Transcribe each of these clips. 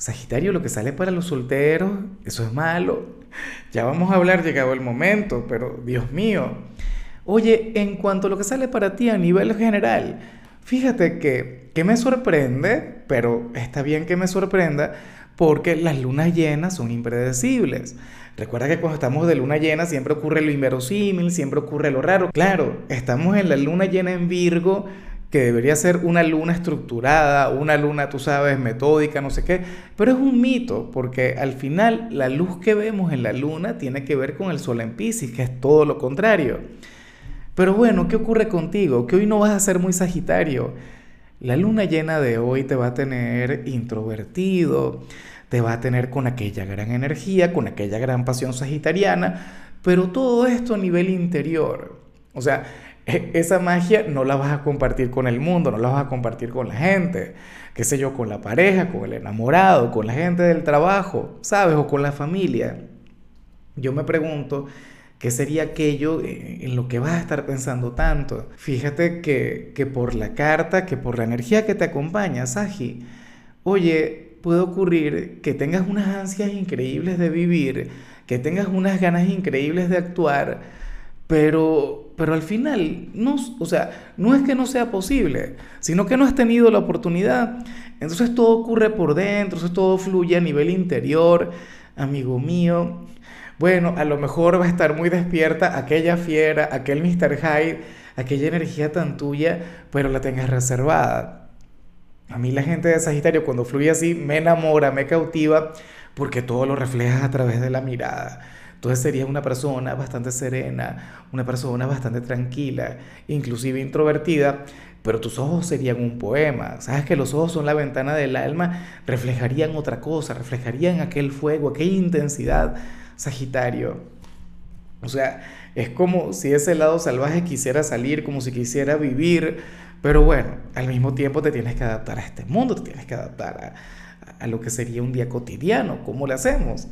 Sagitario, lo que sale para los solteros, eso es malo. Ya vamos a hablar llegado el momento, pero Dios mío. Oye, en cuanto a lo que sale para ti a nivel general, fíjate que, que me sorprende, pero está bien que me sorprenda, porque las lunas llenas son impredecibles. Recuerda que cuando estamos de luna llena siempre ocurre lo inverosímil, siempre ocurre lo raro. Claro, estamos en la luna llena en Virgo que debería ser una luna estructurada, una luna, tú sabes, metódica, no sé qué, pero es un mito, porque al final la luz que vemos en la luna tiene que ver con el sol en Pisces, que es todo lo contrario. Pero bueno, ¿qué ocurre contigo? Que hoy no vas a ser muy sagitario. La luna llena de hoy te va a tener introvertido, te va a tener con aquella gran energía, con aquella gran pasión sagitariana, pero todo esto a nivel interior. O sea, esa magia no la vas a compartir con el mundo, no la vas a compartir con la gente, qué sé yo, con la pareja, con el enamorado, con la gente del trabajo, ¿sabes? O con la familia. Yo me pregunto, ¿qué sería aquello eh, en lo que vas a estar pensando tanto? Fíjate que, que por la carta, que por la energía que te acompaña, Saji, oye, puede ocurrir que tengas unas ansias increíbles de vivir, que tengas unas ganas increíbles de actuar, pero pero al final, no, o sea, no es que no sea posible, sino que no has tenido la oportunidad. Entonces todo ocurre por dentro, entonces todo fluye a nivel interior, amigo mío. Bueno, a lo mejor va a estar muy despierta aquella fiera, aquel Mr. Hyde, aquella energía tan tuya, pero la tengas reservada. A mí la gente de Sagitario cuando fluye así me enamora, me cautiva, porque todo lo reflejas a través de la mirada. Entonces serías una persona bastante serena, una persona bastante tranquila, inclusive introvertida, pero tus ojos serían un poema. Sabes que los ojos son la ventana del alma, reflejarían otra cosa, reflejarían aquel fuego, aquella intensidad, Sagitario. O sea, es como si ese lado salvaje quisiera salir, como si quisiera vivir, pero bueno, al mismo tiempo te tienes que adaptar a este mundo, te tienes que adaptar a, a lo que sería un día cotidiano. ¿Cómo lo hacemos?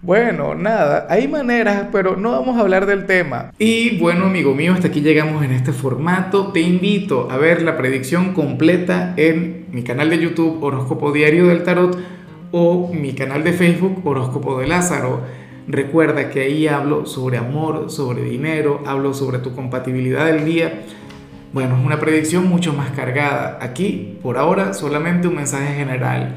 Bueno, nada, hay maneras, pero no vamos a hablar del tema. Y bueno, amigo mío, hasta aquí llegamos en este formato. Te invito a ver la predicción completa en mi canal de YouTube Horóscopo Diario del Tarot o mi canal de Facebook Horóscopo de Lázaro. Recuerda que ahí hablo sobre amor, sobre dinero, hablo sobre tu compatibilidad del día. Bueno, es una predicción mucho más cargada. Aquí, por ahora, solamente un mensaje general